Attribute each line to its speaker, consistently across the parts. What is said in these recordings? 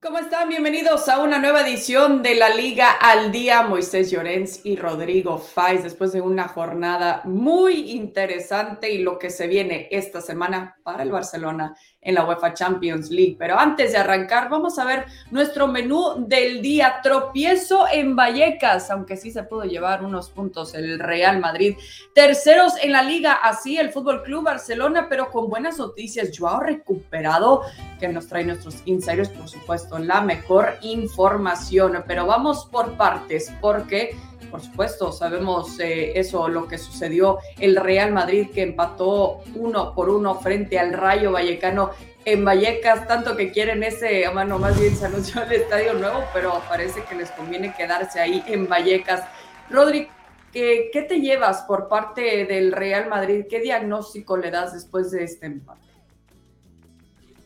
Speaker 1: ¿Cómo están? Bienvenidos a una nueva edición de la Liga al Día. Moisés Llorens y Rodrigo Faiz, después de una jornada muy interesante y lo que se viene esta semana para el Barcelona en la UEFA Champions League. Pero antes de arrancar, vamos a ver nuestro menú del día. Tropiezo en Vallecas, aunque sí se pudo llevar unos puntos el Real Madrid. Terceros en la liga, así el Fútbol Club Barcelona, pero con buenas noticias. Joao recuperado, que nos trae nuestros insiders, por supuesto, la mejor información. Pero vamos por partes, porque por supuesto, sabemos eh, eso, lo que sucedió el Real Madrid que empató uno por uno frente al Rayo Vallecano en Vallecas, tanto que quieren ese, a mano más bien se anunció el estadio nuevo, pero parece que les conviene quedarse ahí en Vallecas. Rodri, ¿qué, ¿qué te llevas por parte del Real Madrid? ¿Qué diagnóstico le das después de este empate?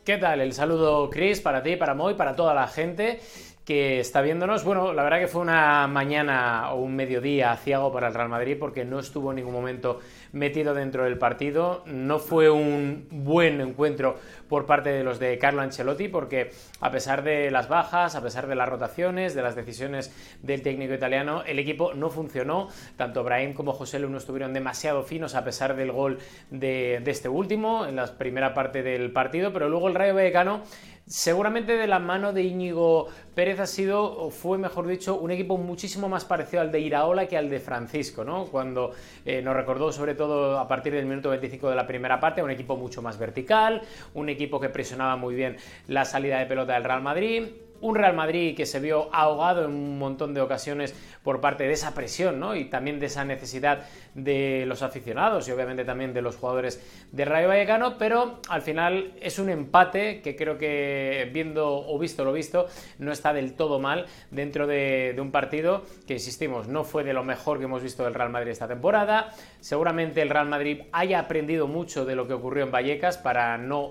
Speaker 2: ¿Qué tal? El saludo, Chris, para ti, para Moy, para toda la gente que está viéndonos. Bueno, la verdad que fue una mañana o un mediodía ciego para el Real Madrid porque no estuvo en ningún momento metido dentro del partido. No fue un buen encuentro por parte de los de Carlo Ancelotti porque a pesar de las bajas, a pesar de las rotaciones, de las decisiones del técnico italiano, el equipo no funcionó. Tanto Brahim como José Lu no estuvieron demasiado finos a pesar del gol de, de este último en la primera parte del partido, pero luego el Rayo Vallecano seguramente de la mano de Íñigo Pérez ha sido, o fue mejor dicho, un equipo muchísimo más parecido al de Iraola que al de Francisco, ¿no? Cuando eh, nos recordó sobre todo a partir del minuto 25 de la primera parte, un equipo mucho más vertical, un equipo que presionaba muy bien la salida de pelota del Real Madrid, un Real Madrid que se vio ahogado en un montón de ocasiones por parte de esa presión ¿no? y también de esa necesidad de los aficionados y obviamente también de los jugadores de Rayo Vallecano, pero al final es un empate que creo que viendo o visto lo visto no está del todo mal dentro de, de un partido que, insistimos, no fue de lo mejor que hemos visto del Real Madrid esta temporada. Seguramente el Real Madrid haya aprendido mucho de lo que ocurrió en Vallecas para no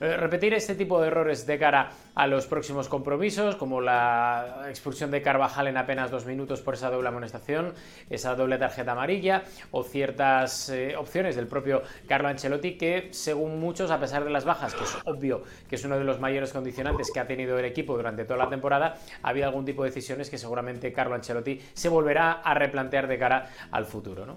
Speaker 2: repetir este tipo de errores de cara a los próximos compromisos, como la expulsión de Carvajal en apenas dos minutos por esa doble amonestación, esa doble tarjeta amarilla, o ciertas eh, opciones del propio Carlo Ancelotti que, según muchos, a pesar de las bajas, que es obvio que es uno de los mayores condicionantes que ha tenido el equipo durante toda la temporada, había algún tipo de decisiones que seguramente Carlo Ancelotti se volverá a replantear de cara al futuro, ¿no?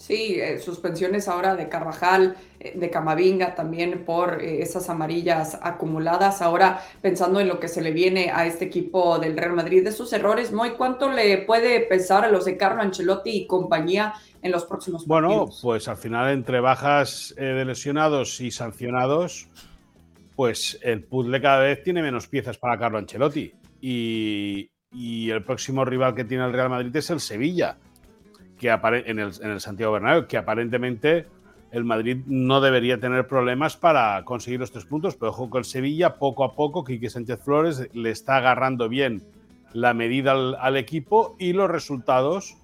Speaker 1: Sí, eh, suspensiones ahora de Carvajal, eh, de Camavinga también por eh, esas amarillas acumuladas. Ahora pensando en lo que se le viene a este equipo del Real Madrid, de sus errores, Moy, ¿cuánto le puede pesar a los de Carlo Ancelotti y compañía en los próximos
Speaker 3: bueno, partidos? Bueno, pues al final entre bajas de lesionados y sancionados, pues el puzzle cada vez tiene menos piezas para Carlo Ancelotti. Y, y el próximo rival que tiene el Real Madrid es el Sevilla que en el, en el Santiago Bernabéu, que aparentemente el Madrid no debería tener problemas para conseguir los tres puntos, pero ojo con Sevilla, poco a poco, Quique Sánchez Flores le está agarrando bien la medida al, equipo y los resultados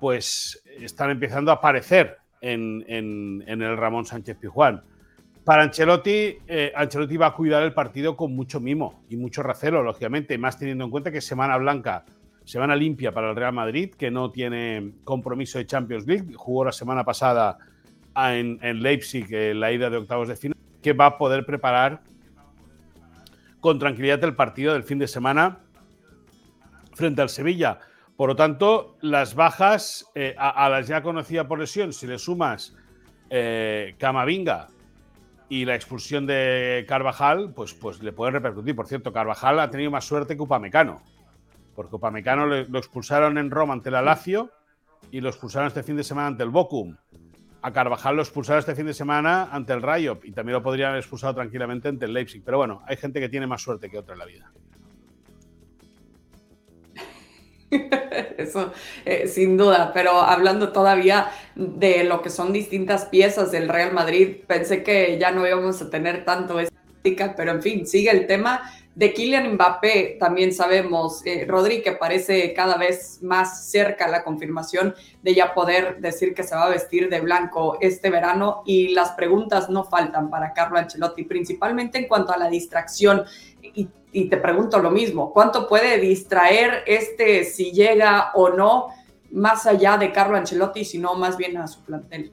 Speaker 3: pues están empezando a aparecer en, el Ramón Sánchez Pijuán. Para Ancelotti, eh, Ancelotti va a cuidar el partido con mucho mimo y mucho recelo, lógicamente, más teniendo en cuenta que Semana Blanca Semana limpia para el Real Madrid, que no tiene compromiso de Champions League. Jugó la semana pasada en, Leipzig en la ida de octavos de final, que va a poder preparar con tranquilidad el partido del fin de semana frente al Sevilla. Por lo tanto, las bajas eh, a, las ya conocidas por lesión, si le sumas eh, Camavinga y la expulsión de Carvajal, pues, pues le pueden repercutir. Por cierto, Carvajal ha tenido más suerte que Upamecano porque Upamecano lo expulsaron en Roma ante la Lazio y lo expulsaron este fin de semana ante el Bochum. A Carvajal lo expulsaron este fin de semana ante el Rayo y también lo podrían haber expulsado tranquilamente ante el Leipzig. Pero bueno, hay gente que tiene más suerte que otra en la vida.
Speaker 1: Eso, eh, sin duda, pero hablando todavía de lo que son distintas piezas del Real Madrid, pensé que ya no íbamos a tener tanto pero en fin, sigue el tema de Kylian Mbappé también sabemos, eh, Rodri, que parece cada vez más cerca la confirmación de ya poder decir que se va a vestir de blanco este verano y las preguntas no faltan para Carlo Ancelotti, principalmente en cuanto a la distracción. Y, y te pregunto lo mismo, ¿cuánto puede distraer este si llega o no más allá de Carlo Ancelotti, sino más bien a su plantel?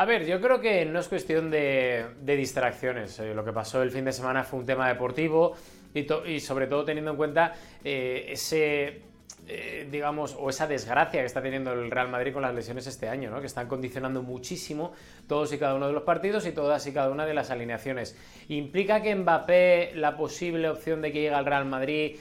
Speaker 2: A ver, yo creo que no es cuestión de, distracciones. Eh, lo que pasó el fin de semana fue un tema deportivo y, sobre todo teniendo en cuenta eh, ese, eh, digamos, o esa desgracia que está teniendo el Real Madrid con las lesiones este año, ¿no? que están condicionando muchísimo todos y cada uno de los partidos y todas y cada una de las alineaciones. ¿Implica que Mbappé, la posible opción de que llegue al Real Madrid,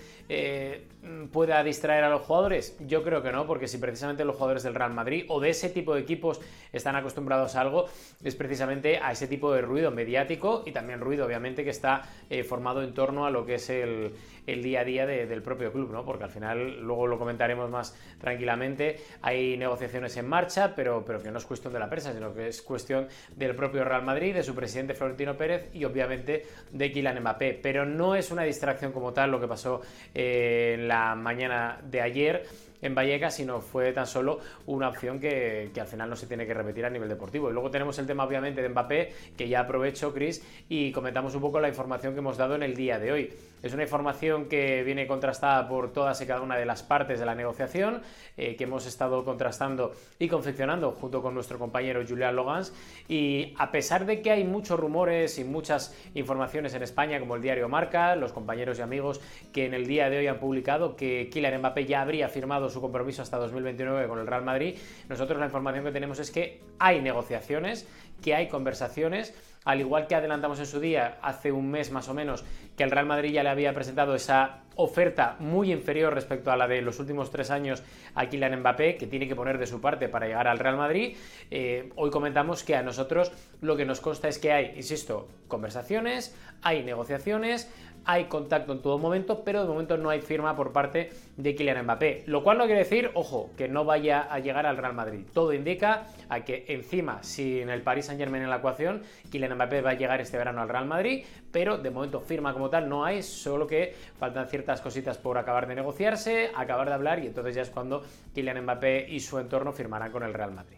Speaker 2: pueda distraer a los jugadores? Yo creo que no, porque si precisamente los jugadores del Real Madrid o de ese tipo de equipos están acostumbrados a algo, es precisamente a ese tipo de ruido mediático y también ruido, obviamente, que está eh, formado en torno a lo que es el, día a día del propio club, ¿no? Porque al final, luego lo comentaremos más tranquilamente, hay negociaciones en marcha, pero, pero que no es cuestión de la prensa, sino que es cuestión del propio Real Madrid, de su presidente Florentino Pérez y obviamente de Kylian Mbappé. Pero no es una distracción como tal lo que pasó eh, en la mañana de ayer en Vallecas, sino fue tan solo una opción que, al final no se tiene que repetir a nivel deportivo. Y luego tenemos el tema, obviamente, de Mbappé, que ya aprovecho, Chris, y comentamos un poco la información que hemos dado en el día de hoy. Es una información que viene contrastada por todas y cada una de las partes de la negociación, eh, que hemos estado contrastando y confeccionando junto con nuestro compañero Julián Logans. Y a pesar de que hay muchos rumores y muchas informaciones en España, como el diario Marca, los compañeros y amigos que en el día de hoy han publicado que Kylian Mbappé ya habría firmado su compromiso hasta 2029 con el Real Madrid, nosotros la información que tenemos es que hay negociaciones, que hay conversaciones, al igual que adelantamos en su día, hace un mes más o menos, que el Real Madrid ya le había presentado esa oferta muy inferior respecto a la de los últimos tres años a Kylian Mbappé, que tiene que poner de su parte para llegar al Real Madrid. Eh, hoy comentamos que a nosotros lo que nos consta es que hay, insisto, conversaciones, hay negociaciones, hay contacto en todo momento, pero de momento no hay firma por parte de Kylian Mbappé. Lo cual no quiere decir, ojo, que no vaya a llegar al Real Madrid. Todo indica a que encima, sin el Paris Saint Germain en la ecuación, Kylian Mbappé va a llegar este verano al Real Madrid, pero de momento firma como tal no hay, solo que faltan ciertas cositas por acabar de negociarse, acabar de hablar y entonces ya es cuando Kylian Mbappé y su entorno firmarán con el Real Madrid.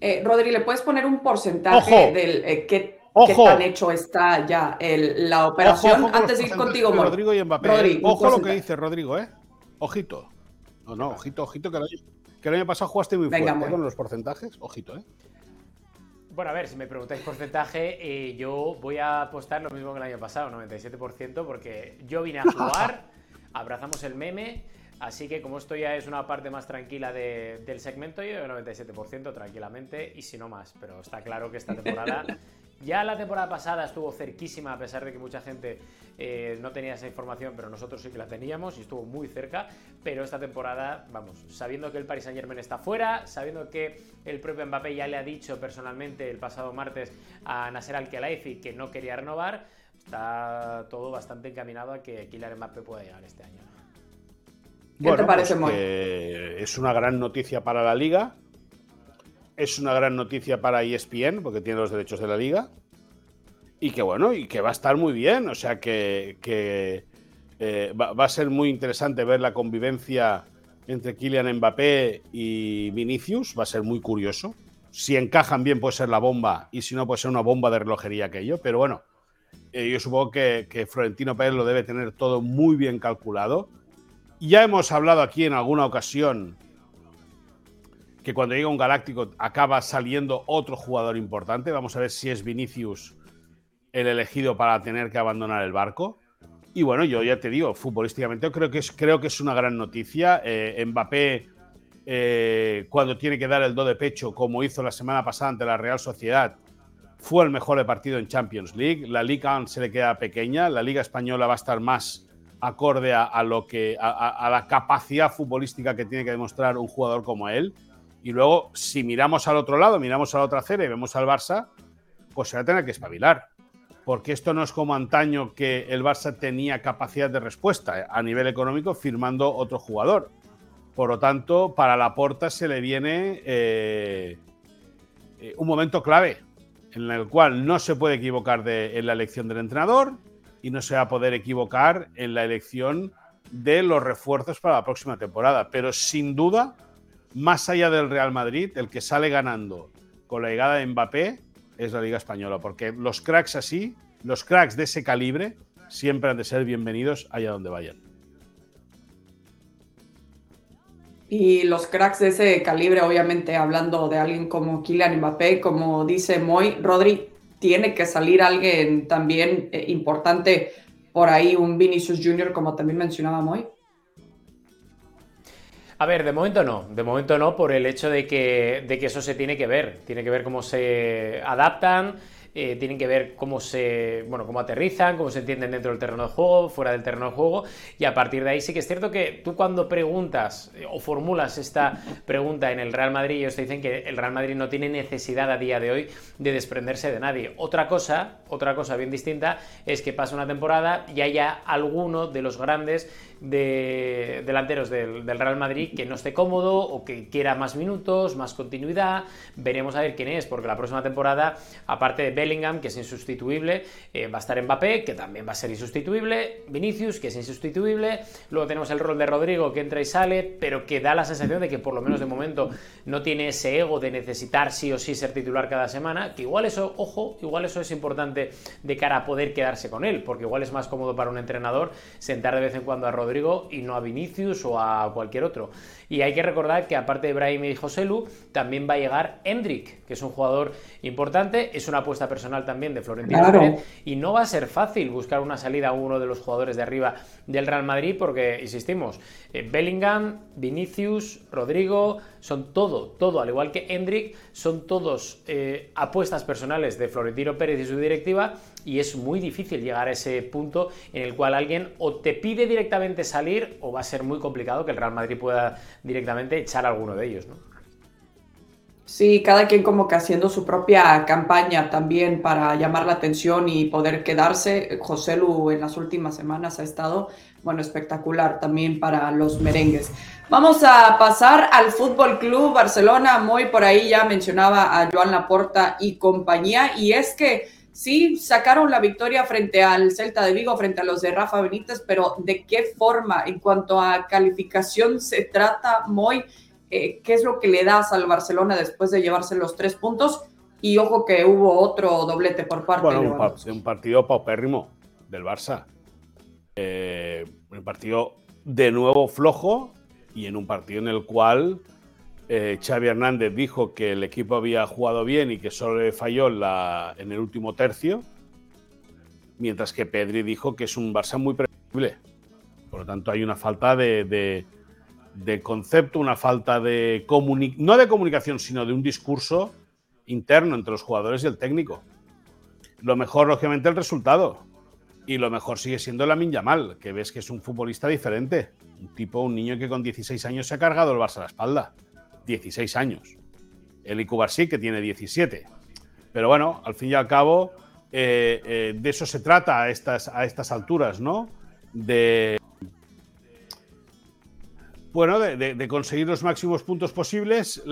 Speaker 1: Eh, Rodri, ¿le puedes poner un porcentaje del eh, que ¿Qué tan hecho está ya la operación? Antes de ir contigo,
Speaker 3: Rodrigo y Mbappé. ojo lo que dice Rodrigo, ¿eh? Ojito. No, no, ojito, ojito, que el año, pasado jugaste muy fuerte con los porcentajes. Ojito, ¿eh?
Speaker 2: Bueno, a ver, si me preguntáis porcentaje, eh, yo voy a apostar lo mismo que el año pasado, 97%, porque yo vine a jugar, abrazamos el meme, así que como esto ya es una parte más tranquila del segmento, yo 97% tranquilamente, y si no más, pero está claro que esta temporada Ya la temporada pasada estuvo cerquísima, a pesar de que mucha gente eh, no tenía esa información, pero nosotros sí que la teníamos y estuvo muy cerca. Pero esta temporada, vamos, sabiendo que el Paris Saint Germain está fuera, sabiendo que el propio Mbappé ya le ha dicho personalmente el pasado martes a Nasser Al-Khelaifi que no quería renovar, está todo bastante encaminado a que Kylian Mbappé pueda llegar este año.
Speaker 3: ¿Qué te parece, pues Es una gran noticia para la liga es una gran noticia para ESPN, porque tiene los derechos de la liga. Y que bueno, y que va a estar muy bien. O sea que, eh, va, a ser muy interesante ver la convivencia entre Kylian Mbappé y Vinicius. Va a ser muy curioso. Si encajan bien puede ser la bomba y si no puede ser una bomba de relojería aquello. Pero bueno, eh, yo supongo que, que Florentino Pérez lo debe tener todo muy bien calculado. Ya hemos hablado aquí en alguna ocasión que cuando llega un Galáctico acaba saliendo otro jugador importante. Vamos a ver si es Vinicius el elegido para tener que abandonar el barco. Y bueno, yo ya te digo, futbolísticamente creo que es, creo que es una gran noticia. Eh, Mbappé, eh, cuando tiene que dar el do de pecho, como hizo la semana pasada ante la Real Sociedad, fue el mejor de partido en Champions League. La Liga se le queda pequeña. La Liga Española va a estar más acorde a, lo que, a la capacidad futbolística que tiene que demostrar un jugador como él. Y luego, si miramos al otro lado, miramos a la otra acera y vemos al Barça, pues se va a tener que espabilar. Porque esto no es como antaño que el Barça tenía capacidad de respuesta a nivel económico firmando otro jugador. Por lo tanto, para la porta se le viene eh, eh, un momento clave en el cual no se puede equivocar en la elección del entrenador y no se va a poder equivocar en la elección de los refuerzos para la próxima temporada. Pero sin duda más allá del Real Madrid, el que sale ganando con la llegada de Mbappé es la Liga Española, porque los cracks así, los cracks de ese calibre, siempre han de ser bienvenidos allá donde vayan.
Speaker 1: Y los cracks de ese calibre, obviamente, hablando de alguien como Kylian Mbappé, como dice Moy, Rodri, tiene que salir alguien también eh, importante por ahí, un Vinicius Jr., como también mencionaba Moy.
Speaker 2: A ver, de momento no, de momento no, por el hecho de que, de que eso se tiene que ver, tiene que ver cómo se adaptan, eh, tienen que ver cómo se, bueno, cómo aterrizan, cómo se entienden dentro del terreno de juego, fuera del terreno de juego, y a partir de ahí sí que es cierto que tú cuando preguntas eh, o formulas esta pregunta en el Real Madrid, ellos te dicen que el Real Madrid no tiene necesidad a día de hoy de desprenderse de nadie. Otra cosa, otra cosa bien distinta, es que pasa una temporada y haya alguno de los grandes de delanteros del, Real Madrid que no esté cómodo o que quiera más minutos, más continuidad. Veremos a ver quién es, porque la próxima temporada, aparte de Bellingham, que es insustituible, eh, va a estar Mbappé, que también va a ser insustituible, Vinicius, que es insustituible, luego tenemos el rol de Rodrigo, que entra y sale, pero que da la sensación de que por lo menos de momento no tiene ese ego de necesitar sí o sí ser titular cada semana, que igual eso, ojo, igual eso es importante de cara a poder quedarse con él, porque igual es más cómodo para un entrenador sentar de vez en cuando a Rodrigo y no a Vinicius o a cualquier otro. Y hay que recordar que aparte de Brahim y Joselu, también va a llegar Hendrik, que es un jugador importante, es una apuesta personal también de Florentino Pérez, y no va a ser fácil buscar una salida a uno de los jugadores de arriba del Real Madrid, porque, insistimos, eh, Bellingham, Vinicius, Rodrigo, son todo, todo, al igual que Hendrik, son todos eh, apuestas personales de Florentino Pérez y su directiva, y es muy difícil llegar a ese punto en el cual alguien o te pide directamente salir o va a ser muy complicado que el Real Madrid pueda directamente echar a alguno de ellos, ¿no?
Speaker 1: Sí, cada quien como que haciendo su propia campaña también para llamar la atención y poder quedarse. José Lu en las últimas semanas ha estado, bueno, espectacular también para los merengues. Vamos a pasar al Fútbol Club Barcelona. Muy por ahí ya mencionaba a Joan Laporta y compañía. Y es que sí sacaron la victoria frente al Celta de Vigo, frente a los de Rafa Benítez, pero ¿de qué forma en cuanto a calificación se trata, Muy? Eh, qué es lo que le das al Barcelona después de llevarse los tres puntos. Y ojo que hubo otro doblete por parte
Speaker 3: de un, un partido paupérrimo del Barça. Eh, un partido de nuevo flojo y en un partido en el cual eh, Xavi Hernández dijo que el equipo había jugado bien y que solo le falló en el último tercio, mientras que Pedri dijo que es un Barça muy previsible. Por lo tanto, hay una falta de concepto, una falta de no de comunicación, sino de un discurso interno entre los jugadores y el técnico. Lo mejor, lógicamente, el resultado. Y lo mejor sigue siendo la Yamal, que ves que es un futbolista diferente. Un tipo, un niño que con 16 años se ha cargado el Barça a la espalda. 16 años. El Icubarsí, que tiene 17. Pero bueno, al fin y al cabo, eh, eh, de eso se trata a estas, a estas alturas, ¿no? De, bueno, de, conseguir los máximos puntos posibles.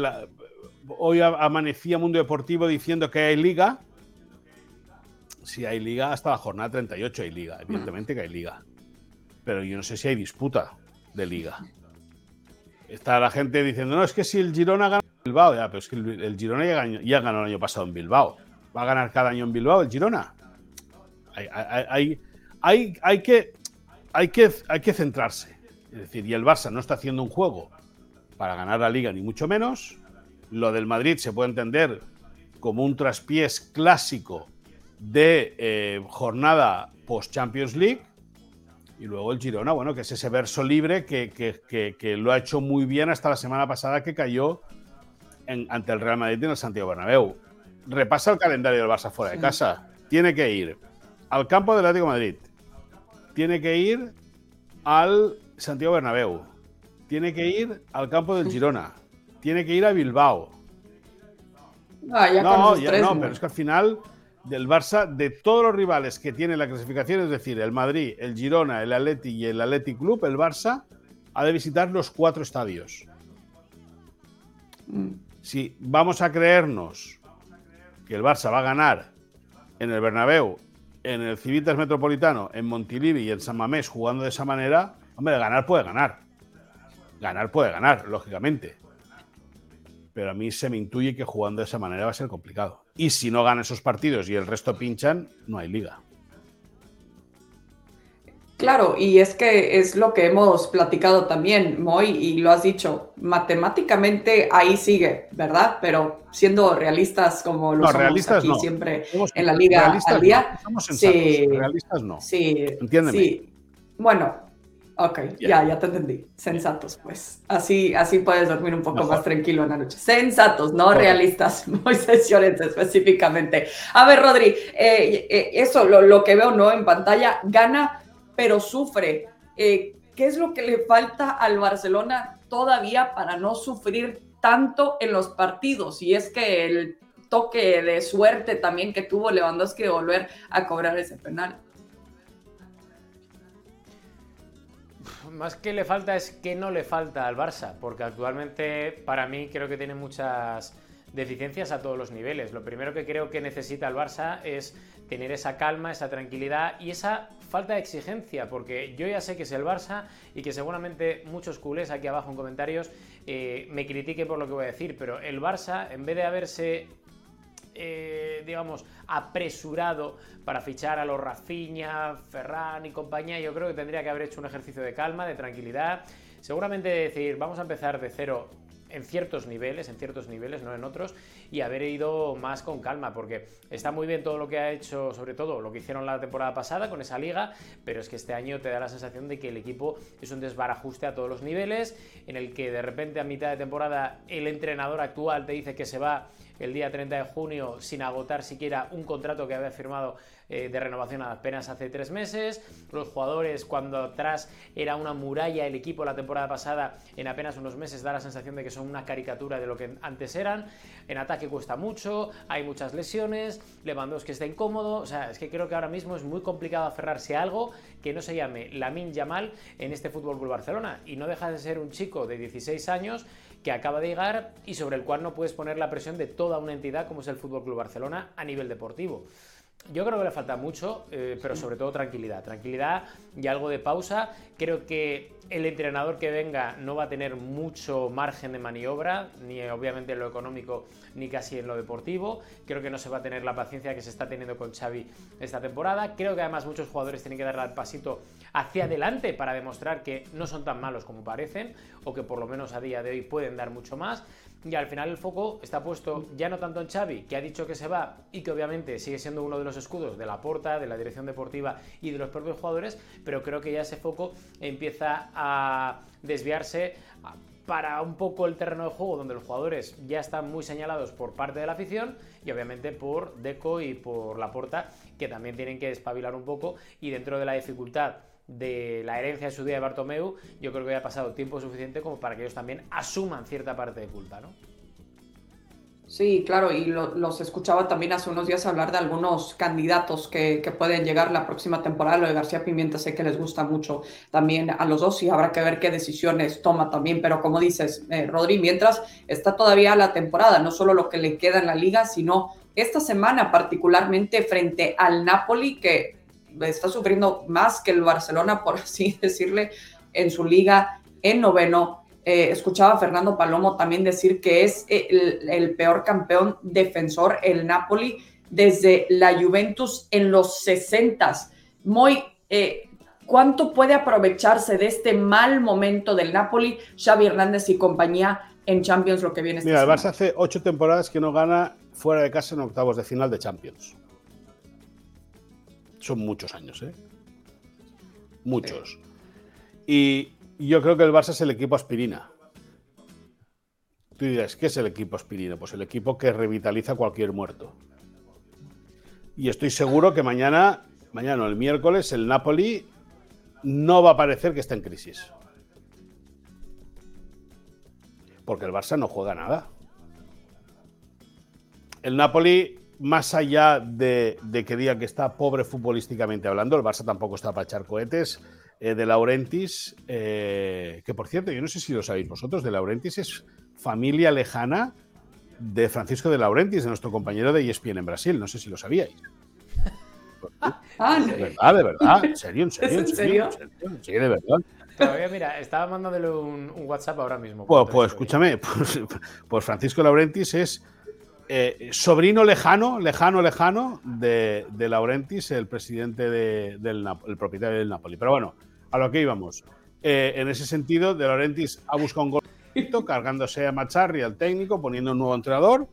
Speaker 3: hoy amanecía Mundo Deportivo diciendo que hay liga. Si hay liga, hasta la jornada 38 hay liga. Evidentemente que hay liga. Pero yo no sé si hay disputa de liga. Está la gente diciendo, no, es que si el Girona gana en Bilbao, ya, pero es que el, Girona ya ganó, el año pasado en Bilbao. ¿Va a ganar cada año en Bilbao el Girona? Hay, hay, hay, que, hay, que, hay que centrarse. Es decir, y el Barça no está haciendo un juego para ganar la liga, ni mucho menos. Lo del Madrid se puede entender como un traspiés clásico de eh, jornada post-Champions League. Y luego el Girona, bueno, que es ese verso libre que, lo ha hecho muy bien hasta la semana pasada que cayó ante el Real Madrid en el Santiago Bernabéu. Repasa el calendario del Barça fuera de casa. Tiene que ir al campo del Atlético de Madrid. Tiene que ir al Santiago Bernabéu. Tiene que ir al campo del Girona. Tiene que ir a Bilbao.
Speaker 1: Ah, no, no,
Speaker 3: pero es que al final del Barça, de todos los rivales que tiene la clasificación, es decir, el Madrid, el Girona, el Atleti y el Athletic Club, el Barça ha de visitar los cuatro estadios. Mm. Si vamos a creernos que el Barça va a ganar en el Bernabéu, en el Civitas Metropolitano, en Montilivi y en San Mamés jugando de esa manera, Hombre, ganar puede ganar. Ganar puede ganar, lógicamente. Pero a mí se me intuye que jugando de esa manera va a ser complicado. Y si no gana esos partidos y el resto pinchan, no hay liga.
Speaker 1: Claro, y es que es lo que hemos platicado también, Moy, y lo has dicho, matemáticamente ahí sigue, ¿verdad? Pero siendo realistas como lo somos aquí siempre en la liga al día.
Speaker 3: sí, realistas no.
Speaker 1: Sí, Entiéndeme. Sí. Bueno, ok, ya, ya te entendí. Sensatos, pues. Así, así puedes dormir un poco más tranquilo en la noche. Sensatos, no realistas, Moisés Llorente específicamente. A ver, Rodri, eh, eh, eso, lo, lo que veo, ¿no? En pantalla, gana pero sufre. Eh, ¿Qué es lo que le falta al Barcelona todavía para no sufrir tanto en los partidos? Y es que el toque de suerte también que tuvo Lewandowski de volver a cobrar ese penal.
Speaker 2: Más que le falta es que no le falta al Barça, porque actualmente para mí creo que tiene muchas deficiencias a todos los niveles. Lo primero que creo que necesita el Barça es tener esa calma, esa tranquilidad y esa falta de exigencia, porque yo ya sé que es el Barça y que seguramente muchos culés aquí abajo en comentarios eh, me critiquen por lo que voy a decir, pero el Barça, en vez de haberse eh, digamos, apresurado para fichar a los Rafinha, Ferran y compañía, yo creo que tendría que haber hecho un ejercicio de calma, de tranquilidad. Seguramente decir, vamos a empezar de cero en ciertos niveles, en ciertos niveles, no en otros, y haber ido más con calma, porque está muy bien todo lo que ha hecho, sobre todo lo que hicieron la temporada pasada con esa liga, pero es que este año te da la sensación de que el equipo es un desbarajuste a todos los niveles, en el que de repente a mitad de temporada el entrenador actual te dice que se va el día 30 de junio sin agotar siquiera un contrato que había firmado eh, de renovación apenas hace tres meses. Los jugadores, cuando atrás era una muralla el equipo la temporada pasada, en apenas unos meses da la sensación de que son una caricatura de lo que antes eran. En ataque cuesta mucho, hay muchas lesiones, Lewandowski está incómodo. O sea, es que creo que ahora mismo es muy complicado aferrarse a algo que no se llame Lamin Yamal en este Fútbol Club Barcelona. Y no deja de ser un chico de 16 años que acaba de llegar y sobre el cual no puedes poner la presión de toda una entidad como es el Fútbol Club Barcelona a nivel deportivo. Yo creo que le falta mucho, eh, pero sobre todo tranquilidad. Tranquilidad y algo de pausa. Creo que el entrenador que venga no va a tener mucho margen de maniobra, ni obviamente en lo económico, ni casi en lo deportivo. Creo que no se va a tener la paciencia que se está teniendo con Xavi esta temporada. Creo que además muchos jugadores tienen que dar el pasito hacia adelante para demostrar que no son tan malos como parecen, o que por lo menos a día de hoy pueden dar mucho más. Y al final el foco está puesto ya no tanto en Xavi, que ha dicho que se va y que obviamente sigue siendo uno de los escudos de la porta, de la dirección deportiva y de los propios jugadores, pero creo que ya ese foco empieza a desviarse para un poco el terreno de juego donde los jugadores ya están muy señalados por parte de la afición y obviamente por Deco y por la porta que también tienen que espabilar un poco y dentro de la dificultad de la herencia de su día de Bartomeu, yo creo que ha pasado tiempo suficiente como para que ellos también asuman cierta parte de culpa, ¿no?
Speaker 1: Sí, claro, y los escuchaba también hace unos días hablar de algunos candidatos que, pueden llegar la próxima temporada. Lo de García Pimienta sé que les gusta mucho también a los dos y habrá que ver qué decisiones toma también. Pero como dices, eh, Rodri, mientras está todavía la temporada, no solo lo que le queda en la liga, sino esta semana particularmente frente al Napoli, que está sufriendo más que el Barcelona, por así decirle, en su liga en noveno. Eh, escuchaba a Fernando Palomo también decir que es el, peor campeón defensor, el Napoli, desde la Juventus en los 60. Muy, eh, ¿cuánto puede aprovecharse de este mal momento del Napoli, Xavi Hernández y compañía en Champions lo que viene?
Speaker 3: Mira, el Barça hace ocho temporadas que no gana fuera de casa en octavos de final de Champions. Son muchos años, ¿eh? Muchos. Y yo creo que el Barça es el equipo aspirina. Tú dirás, ¿qué es el equipo aspirina? Pues el equipo que revitaliza cualquier muerto. Y estoy seguro que mañana, mañana o el miércoles, el Napoli no va a parecer que está en crisis. Porque el Barça no juega nada. El Napoli más allá de, que diga que está pobre futbolísticamente hablando, el Barça tampoco está para echar cohetes. Eh, de Laurentis, eh, que por cierto, yo no sé si lo sabéis vosotros, de Laurentis es familia lejana de Francisco de Laurentis, de nuestro compañero de ESPN en Brasil. No sé si lo sabíais.
Speaker 1: Ah,
Speaker 3: de verdad, de verdad. ¿En serio? ¿En serio? ¿En serio? Sí, de verdad.
Speaker 2: Todavía, mira, estaba mandándole un, WhatsApp ahora mismo.
Speaker 3: Pues, pues escúchame, pues, pues Francisco Laurentis es eh, sobrino lejano, lejano, lejano de, de Laurentis, el presidente del el propietario del Napoli. Pero bueno, a lo que íbamos. Eh, en ese sentido, De Laurentis ha buscado un gol cargándose a Macharri, al técnico, poniendo un nuevo entrenador.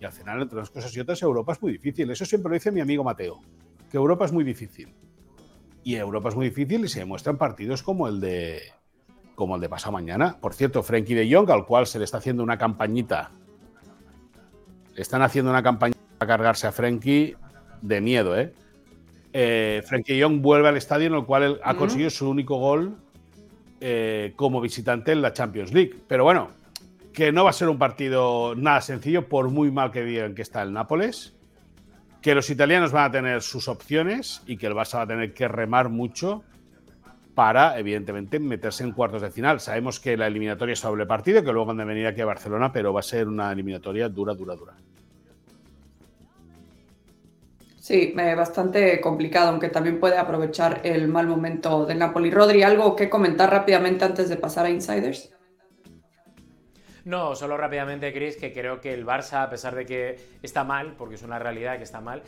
Speaker 3: Y al final, entre unas cosas y otras, Europa es muy difícil. Eso siempre lo dice mi amigo Mateo, que Europa es muy difícil. Y Europa es muy difícil y se demuestran partidos como el de como el de pasado mañana. Por cierto, Frenkie de Jong, al cual se le está haciendo una campañita están haciendo una campaña para cargarse a Frenkie de miedo, ¿eh? eh Frenkie Young vuelve al estadio en el cual él ha conseguido su único gol eh, como visitante en la Champions League. Pero bueno, que no va a ser un partido nada sencillo, por muy mal que digan que está el Nápoles. Que los italianos van a tener sus opciones y que el Barça va a tener que remar mucho para, evidentemente, meterse en cuartos de final. Sabemos que la eliminatoria es doble partido, que luego han de venir aquí a Barcelona, pero va a ser una eliminatoria dura, dura, dura.
Speaker 1: Sí, bastante complicado, aunque también puede aprovechar el mal momento del Napoli. Rodri, ¿algo que comentar rápidamente antes de pasar a Insiders?
Speaker 2: No, solo rápidamente, Chris, que creo que el Barça, a pesar de que está mal, porque es una realidad que está mal,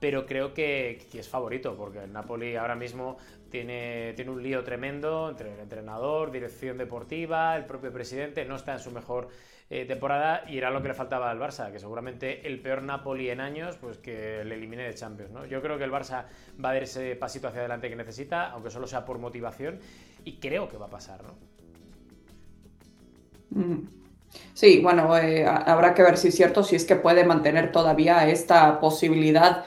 Speaker 2: pero creo que, es favorito, porque el Napoli ahora mismo tiene, tiene un lío tremendo entre el entrenador, dirección deportiva, el propio presidente, no está en su mejor eh, temporada y era lo que le faltaba al Barça, que seguramente el peor Napoli en años, pues que le elimine de Champions. ¿no? Yo creo que el Barça va a dar ese pasito hacia adelante que necesita, aunque solo sea por motivación, y creo que va a pasar. ¿no?
Speaker 1: Sí, bueno, eh, habrá que ver si es cierto, si es que puede mantener todavía esta posibilidad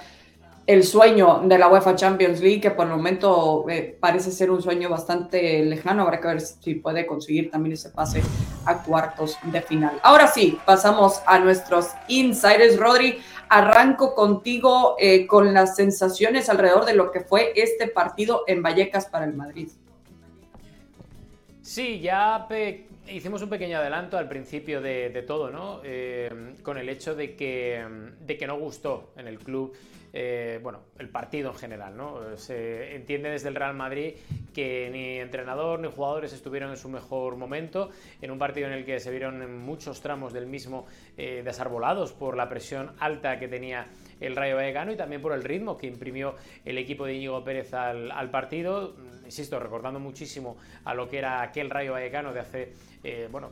Speaker 1: el sueño de la UEFA Champions League, que por el momento eh, parece ser un sueño bastante lejano. Habrá que ver si puede conseguir también ese pase a cuartos de final. Ahora sí, pasamos a nuestros insiders. Rodri, arranco contigo eh, con las sensaciones alrededor de lo que fue este partido en Vallecas para el Madrid.
Speaker 2: Sí, ya hicimos un pequeño adelanto al principio de, todo, ¿no? Eh, con el hecho de que, de que no gustó en el club eh, bueno, el partido en general, ¿no? Se entiende desde el Real Madrid que ni entrenador ni jugadores estuvieron en su mejor momento, en un partido en el que se vieron muchos tramos del mismo eh, desarbolados por la presión alta que tenía el Rayo Vallecano y también por el ritmo que imprimió el equipo de Íñigo Pérez al, partido, insisto, recordando muchísimo a lo que era aquel Rayo Vallecano de hace, eh, bueno,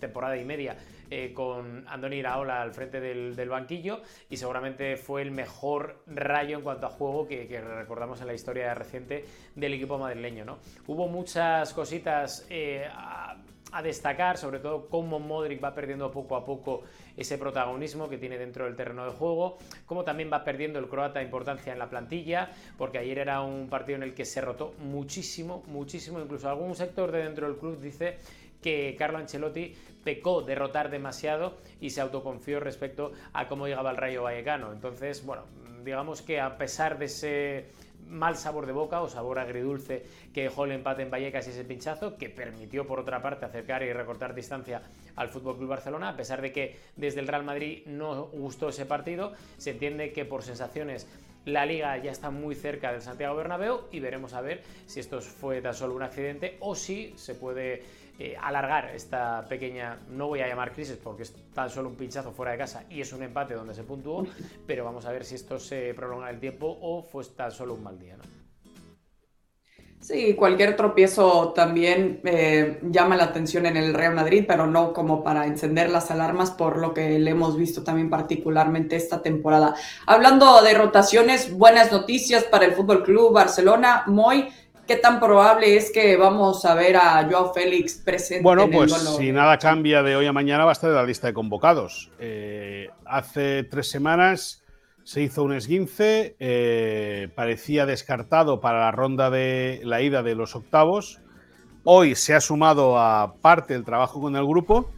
Speaker 2: temporada y media eh, con Andoni Iraola al frente del, banquillo y seguramente fue el mejor rayo en cuanto a juego que, recordamos en la historia reciente del equipo madrileño. ¿no? Hubo muchas cositas eh, a, destacar, sobre todo cómo Modric va perdiendo poco a poco ese protagonismo que tiene dentro del terreno de juego, cómo también va perdiendo el croata importancia en la plantilla, porque ayer era un partido en el que se rotó muchísimo, muchísimo, incluso algún sector de dentro del club dice que Carlo Ancelotti pecó de rotar demasiado y se autoconfió respecto a cómo llegaba el Rayo Vallecano. Entonces, bueno, digamos que a pesar de ese mal sabor de boca o sabor agridulce que dejó el empate en Vallecas y ese pinchazo, que permitió por otra parte acercar y recortar distancia al Fútbol Club Barcelona, a pesar de que desde el Real Madrid no gustó ese partido, se entiende que por sensaciones la liga ya está muy cerca del Santiago Bernabéu y veremos a ver si esto fue tan solo un accidente o si se puede eh, alargar esta pequeña, no voy a llamar crisis porque es tan solo un pinchazo fuera de casa y es un empate donde se puntuó, pero vamos a ver si esto se prolonga el tiempo o fue tan solo un mal día. ¿no?
Speaker 1: Sí, cualquier tropiezo también eh, llama la atención en el Real Madrid, pero no como para encender las alarmas por lo que le hemos visto también particularmente esta temporada. Hablando de rotaciones, buenas noticias para el Fútbol Club Barcelona. Moy, ¿Qué tan probable es que vamos a ver a Joao Félix presente?
Speaker 3: Bueno, pues si nada cambia de hoy a mañana va a estar en la lista de convocados. Eh, hace tres semanas se hizo un esguince, eh, parecía descartado para la ronda de la ida de los octavos. Hoy se ha sumado a parte del trabajo con el grupo.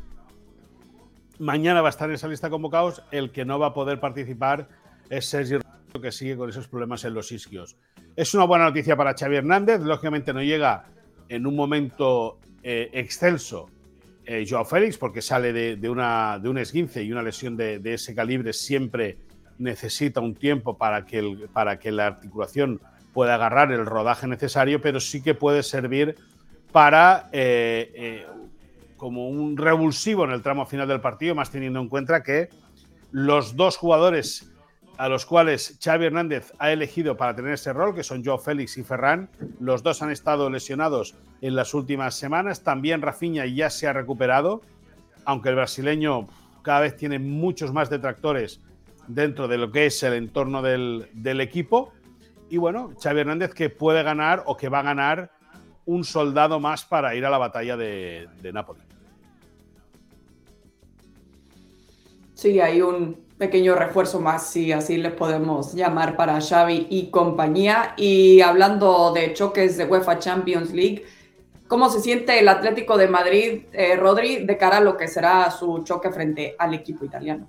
Speaker 3: Mañana va a estar en esa lista de convocados. El que no va a poder participar es Sergio que sigue con esos problemas en los isquios. Es una buena noticia para Xavi Hernández, lógicamente no llega en un momento eh, excelso eh, Joao Félix, porque sale de, una, de un esguince y una lesión de, ese calibre siempre necesita un tiempo para que, el, para que la articulación pueda agarrar el rodaje necesario, pero sí que puede servir para eh, como un revulsivo en el tramo final del partido, más teniendo en cuenta que los dos jugadores a los cuales Xavi Hernández ha elegido para tener ese rol, que son Joe Félix y Ferran. Los dos han estado lesionados en las últimas semanas. También Rafinha ya se ha recuperado, aunque el brasileño cada vez tiene muchos más detractores dentro de lo que es el entorno del, equipo. Y bueno, Xavi Hernández que puede ganar o que va a ganar un soldado más para ir a la batalla de, de Nápoles.
Speaker 1: Sí, hay un pequeño refuerzo más, si así le podemos llamar para Xavi y compañía. Y hablando de choques de UEFA Champions League, ¿cómo se siente el Atlético de Madrid, eh, Rodri, de cara a lo que será su choque frente al equipo italiano?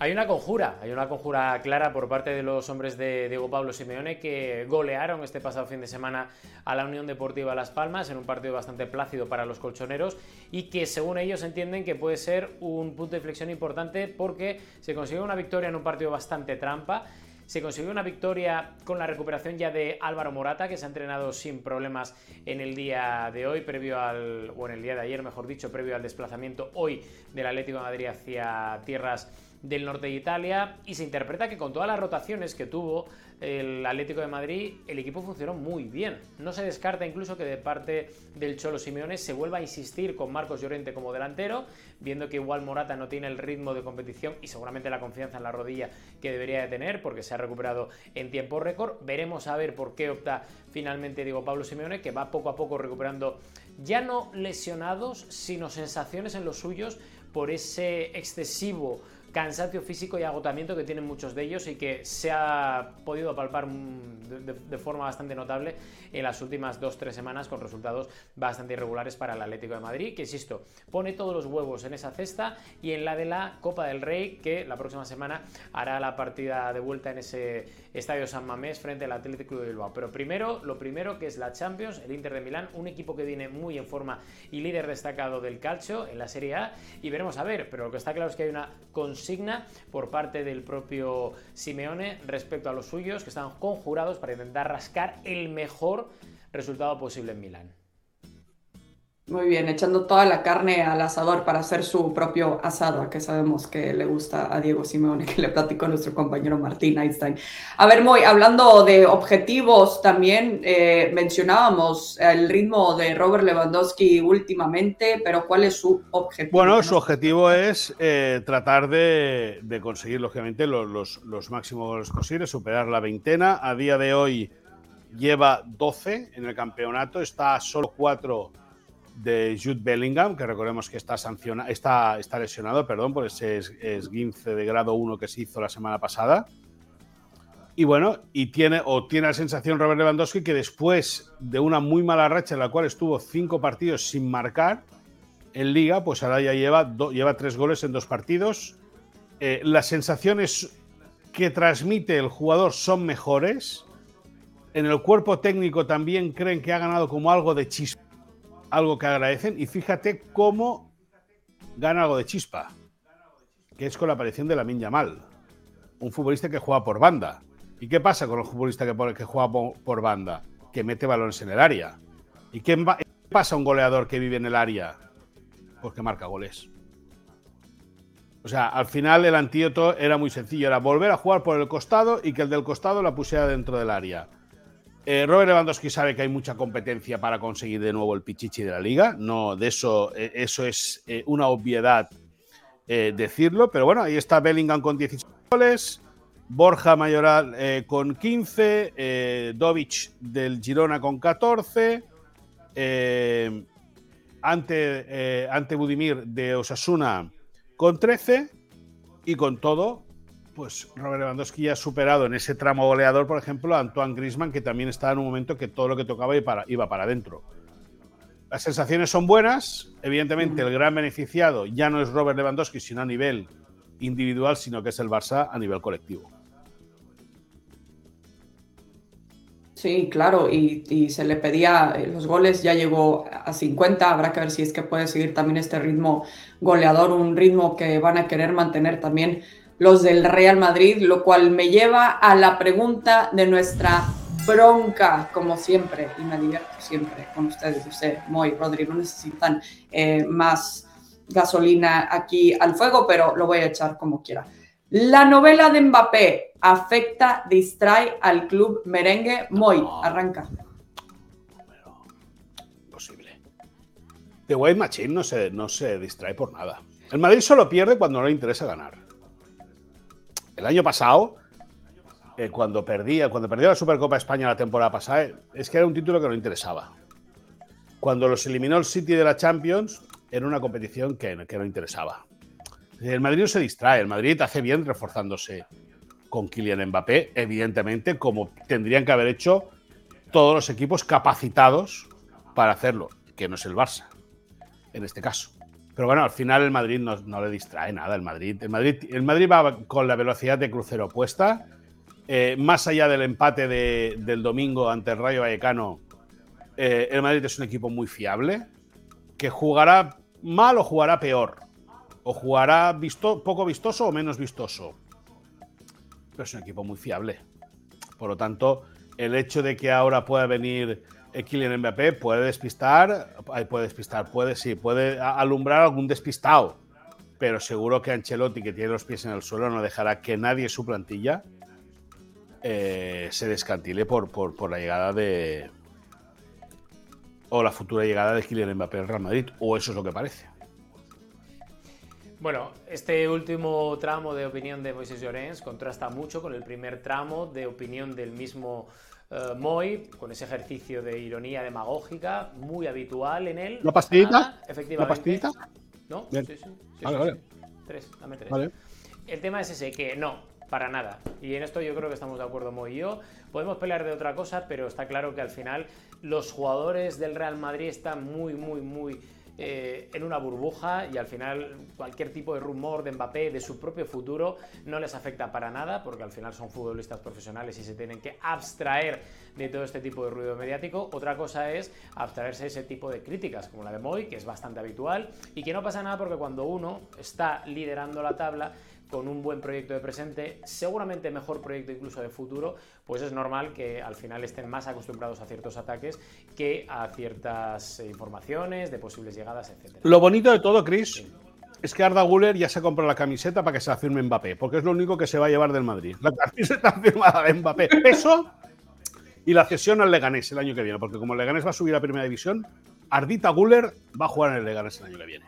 Speaker 2: Hay una conjura, hay una conjura clara por parte de los hombres de Diego Pablo Simeone que golearon este pasado fin de semana a la Unión Deportiva Las Palmas en un partido bastante plácido para los colchoneros y que según ellos entienden que puede ser un punto de inflexión importante porque se consiguió una victoria en un partido bastante trampa. Se consiguió una victoria con la recuperación ya de Álvaro Morata, que se ha entrenado sin problemas en el día de hoy, previo al, o en el día de ayer, mejor dicho, previo al desplazamiento hoy del Atlético de Madrid hacia tierras del norte de Italia y se interpreta que con todas las rotaciones que tuvo el Atlético de Madrid, el equipo funcionó muy bien. No se descarta incluso que de parte del Cholo Simeone se vuelva a insistir con Marcos Llorente como delantero, viendo que igual Morata no tiene el ritmo de competición y seguramente la confianza en la rodilla que debería de tener porque se ha recuperado en tiempo récord. Veremos a ver por qué opta finalmente Diego Pablo Simeone, que va poco a poco recuperando ya no lesionados, sino sensaciones en los suyos por ese excesivo cansancio físico y agotamiento que tienen muchos de ellos y que se ha podido palpar de, forma bastante notable en las últimas dos tres semanas con resultados bastante irregulares para el Atlético de Madrid, que insisto, pone todos los huevos en esa cesta y en la de la Copa del Rey, que la próxima semana hará la partida de vuelta en ese Estadio San Mamés frente al Atlético de Bilbao. Pero primero, lo primero que es la Champions, el Inter de Milán, un equipo que viene muy en forma y líder destacado del calcio en la Serie A, y veremos a ver, pero lo que está claro es que hay una consigna por parte del propio Simeone respecto a los suyos que están conjurados para intentar rascar el mejor resultado posible en Milán.
Speaker 1: Muy bien, echando toda la carne al asador para hacer su propio asado, que sabemos que le gusta a Diego Simeone, que le platicó nuestro compañero Martín Einstein. A ver, Moy, hablando de objetivos, también eh, mencionábamos el ritmo de Robert Lewandowski últimamente, pero ¿cuál es su objetivo?
Speaker 3: Bueno, su objetivo es eh, tratar de, conseguir, lógicamente, los, los máximos posibles, superar la veintena. A día de hoy lleva 12 en el campeonato, está a solo 4 de Jude Bellingham, que recordemos que está, sancionado, está, está lesionado perdón, por ese esguince de grado 1 que se hizo la semana pasada. Y bueno, y tiene, o tiene la sensación Robert Lewandowski que después de una muy mala racha en la cual estuvo cinco partidos sin marcar en liga, pues ahora ya lleva, lleva tres goles en dos partidos. Eh, las sensaciones que transmite el jugador son mejores. En el cuerpo técnico también creen que ha ganado como algo de chispa algo que agradecen y fíjate cómo gana algo de chispa, que es con la aparición de la Yamal, un futbolista que juega por banda. ¿Y qué pasa con el futbolista que, que juega por, banda? Que mete balones en el área. ¿Y qué pasa a un goleador que vive en el área? Pues que marca goles. O sea, al final el antídoto era muy sencillo, era volver a jugar por el costado y que el del costado la pusiera dentro del área. Eh, Robert Lewandowski sabe que hay mucha competencia para conseguir de nuevo el pichichi de la liga. No, de eso, eh, eso es eh, una obviedad decirlo. Pero bueno, ahí está Bellingham con 16 goles, Borja Mayoral con 15, Dovic del Girona con 14, ante, ante Budimir de Osasuna con 13 y con todo pues Robert Lewandowski ya ha superado en ese tramo goleador, por ejemplo, a Antoine Grisman, que también estaba en un momento que todo lo que tocaba iba para, adentro. Las sensaciones son buenas. Evidentemente, el gran beneficiado ya no es Robert Lewandowski, sino a nivel individual, sino que es el Barça a nivel colectivo.
Speaker 1: Sí, claro, y, y, se le pedía eh, los goles, ya llegó a 50, habrá que ver si es que puede seguir también este ritmo goleador, un ritmo que van a querer mantener también los del Real Madrid, lo cual me lleva a la pregunta de nuestra bronca, como siempre, y me divierto siempre con ustedes, usted, Moy, Rodri, no necesitan eh, más gasolina aquí al fuego, pero lo voy a echar como quiera. La novela de Mbappé afecta, distrae al club merengue. Moy, arranca.
Speaker 3: Imposible. The White Machine no se, no se distrae por nada. El Madrid solo pierde cuando no le interesa ganar. El año pasado, eh, cuando perdía, cuando perdió la Supercopa de España la temporada pasada, es que era un título que no interesaba. Cuando los eliminó el City de la Champions, era una competición que, que no interesaba. El Madrid no se distrae, el Madrid hace bien reforzándose con Kylian Mbappé, evidentemente, como tendrían que haber hecho todos los equipos capacitados para hacerlo, que no es el Barça, en este caso. Pero bueno, al final el Madrid no, le distrae nada. El Madrid, el, Madrid, el Madrid va con la velocidad de crucero opuesta. Eh, más allá del empate del domingo ante el Rayo Vallecano, eh, el Madrid es un equipo muy fiable, que jugará mal o jugará peor o jugará visto, poco vistoso o menos vistoso. Pero es un equipo muy fiable. Por lo tanto, el hecho de que ahora pueda venir Kylian Mbappé puede despistar, puede despistar, puede sí, puede alumbrar algún despistado. Pero seguro que Ancelotti, que tiene los pies en el suelo, no dejará que nadie su plantilla eh, se descantile por, por, por, la llegada de. o la futura llegada de Kylian Mbappé al Real Madrid. O eso es lo que parece.
Speaker 2: Bueno, este último tramo de opinión de Moisés Llorens contrasta mucho con el primer tramo de opinión del mismo uh, Moy, con ese ejercicio de ironía demagógica muy habitual en él.
Speaker 3: ¿La pastillita?
Speaker 2: efectivamente.
Speaker 3: ¿La pastillita?
Speaker 2: ¿No?
Speaker 3: Sí,
Speaker 2: sí. sí,
Speaker 3: vale, vale.
Speaker 2: Tres, dame tres.
Speaker 3: Vale.
Speaker 2: El tema es ese, que no, para nada. Y en esto yo creo que estamos de acuerdo Moy y yo. Podemos pelear de otra cosa, pero está claro que al final los jugadores del Real Madrid están muy, muy, muy eh, en una burbuja y al final cualquier tipo de rumor de Mbappé, de su propio futuro, no les afecta para nada porque al final son futbolistas profesionales y se tienen que abstraer de todo este tipo de ruido mediático. Otra cosa es abstraerse de ese tipo de críticas como la de Moy, que es bastante habitual y que no pasa nada porque cuando uno está liderando la tabla, con un buen proyecto de presente, seguramente mejor proyecto incluso de futuro, pues es normal que al final estén más acostumbrados a ciertos ataques que a ciertas informaciones de posibles llegadas, etc.
Speaker 3: Lo bonito de todo, Chris, es que Arda Guller ya se comprado la camiseta para que se la firme Mbappé, porque es lo único que se va a llevar del Madrid. La camiseta firmada de Mbappé. Eso y la cesión al Leganés el año que viene, porque como el Leganés va a subir a primera división, Ardita Guller va a jugar en el Leganés el año que viene.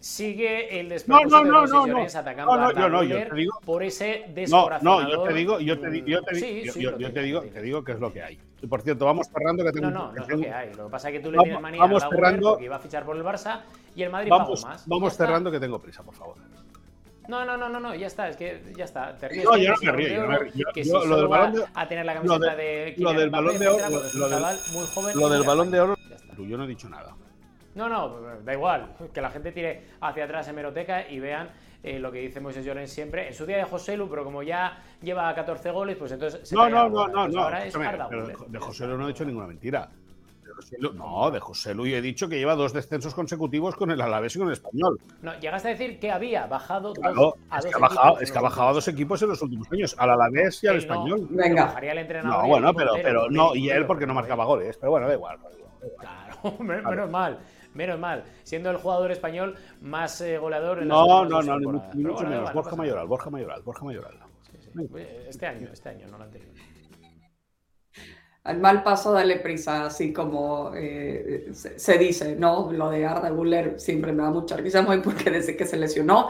Speaker 2: Sigue el
Speaker 3: no, no, no, no, no,
Speaker 2: atacando
Speaker 3: no,
Speaker 2: a
Speaker 3: no, no, yo te digo,
Speaker 2: por ese descorazonador.
Speaker 3: no, yo te digo, yo te, yo te,
Speaker 2: Sí,
Speaker 3: yo,
Speaker 2: sí,
Speaker 3: yo-
Speaker 2: lo
Speaker 3: yo
Speaker 2: que-
Speaker 3: te digo,
Speaker 2: sí.
Speaker 3: te digo que es lo que hay. Y por cierto, vamos cerrando que tengo
Speaker 2: No, no,
Speaker 3: que
Speaker 2: no es
Speaker 3: tengo-
Speaker 2: lo que hay. Lo que pasa es que tú le
Speaker 3: Vamos-
Speaker 2: tienes manía
Speaker 3: vamos
Speaker 2: a
Speaker 3: cerrando.
Speaker 2: porque iba a fichar por el Barça y el Madrid
Speaker 3: Vamos,
Speaker 2: pagó más.
Speaker 3: vamos cerrando que tengo prisa, por favor.
Speaker 2: No, no, no, no, no, ya está, es que ya está. Te ríes
Speaker 3: No,
Speaker 2: que
Speaker 3: yo no
Speaker 2: si
Speaker 3: me
Speaker 2: un
Speaker 3: río, yo
Speaker 2: euro,
Speaker 3: no me río.
Speaker 2: que
Speaker 3: Yo-
Speaker 2: si
Speaker 3: lo del balón de-
Speaker 2: a tener la
Speaker 3: lo
Speaker 2: camiseta
Speaker 3: de-
Speaker 2: de
Speaker 3: lo del balón de oro- lo del- balón de oro,
Speaker 2: Ya está.
Speaker 3: yo no he dicho nada.
Speaker 2: No, no, da igual. Que la gente tire hacia atrás en Meroteca y vean eh, lo que dice Moisés Llorens siempre. En su día de José Lu, pero como ya lleva 14 goles, pues entonces. se
Speaker 3: No, no, no, no,
Speaker 2: Pues
Speaker 3: no.
Speaker 2: Ahora es
Speaker 3: escúchame, pero de José Lu no he dicho ninguna mentira. De José Lu- no, de José Lu he dicho que lleva dos descensos consecutivos con el Alavés y con el Español.
Speaker 2: No, llegaste a decir que había bajado dos,
Speaker 3: Claro,
Speaker 2: a
Speaker 3: es
Speaker 2: dos
Speaker 3: que ha bajado,
Speaker 2: equipos
Speaker 3: es
Speaker 2: en
Speaker 3: que ha bajado a dos equipos en los últimos años, al Alavés y al
Speaker 2: no,
Speaker 3: Español.
Speaker 1: Venga.
Speaker 2: bajaría el entrenador
Speaker 3: No,
Speaker 2: y
Speaker 3: bueno, pero, pero no, y él porque no marcaba goles, pero bueno, da igual.
Speaker 2: Claro, men- menos mal, menos mal. Siendo el jugador español más eh, goleador en
Speaker 3: No,
Speaker 2: últimas
Speaker 3: no,
Speaker 2: dos
Speaker 3: no, ni, mucho
Speaker 2: bueno,
Speaker 3: menos.
Speaker 2: no
Speaker 3: Borja
Speaker 2: pasa
Speaker 3: Mayoral, Borja Mayoral, Borja Mayoral.
Speaker 2: nada. Sí, sí. Este año, este año, no el anterior.
Speaker 1: Al mal paso dale prisa, así como eh, se, se dice, ¿no? Lo de Arda Güler siempre me da mucha risa, muy porque desde que se lesionó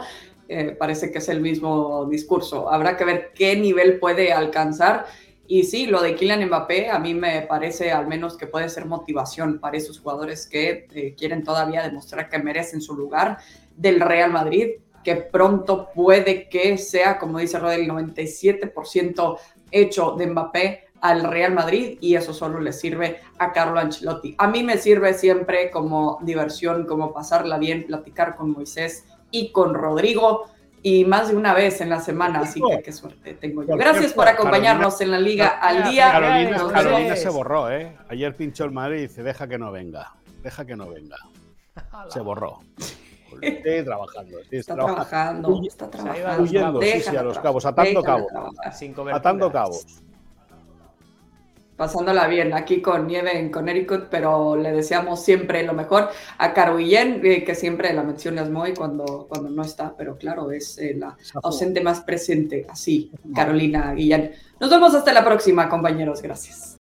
Speaker 1: eh, parece que es el mismo discurso. Habrá que ver qué nivel puede alcanzar. Y sí, lo de Kylian Mbappé a mí me parece al menos que puede ser motivación para esos jugadores que eh, quieren todavía demostrar que merecen su lugar del Real Madrid, que pronto puede que sea, como dice Rodel, el 97% hecho de Mbappé al Real Madrid y eso solo le sirve a Carlo Ancelotti. A mí me sirve siempre como diversión, como pasarla bien, platicar con Moisés y con Rodrigo y más de una vez en la semana, así que qué suerte tengo yo. Gracias por acompañarnos en la Liga al día.
Speaker 3: Carolina, Carolina se borró, ¿eh? Ayer pinchó el Madrid y dice, deja que no venga, deja que no venga. Se borró. Estoy trabajando, sí,
Speaker 1: Está
Speaker 3: trabajando.
Speaker 1: trabajando, está trabajando.
Speaker 3: huyendo, sí, sí, a los cabos, atando cabos. Atando cabos.
Speaker 1: Pasándola bien aquí con nieve en Connecticut, pero le deseamos siempre lo mejor a Caro Guillén, eh, que siempre la mencionas muy cuando, cuando no está, pero claro, es eh, la ausente más presente, así, Carolina Guillén. Nos vemos hasta la próxima, compañeros. Gracias.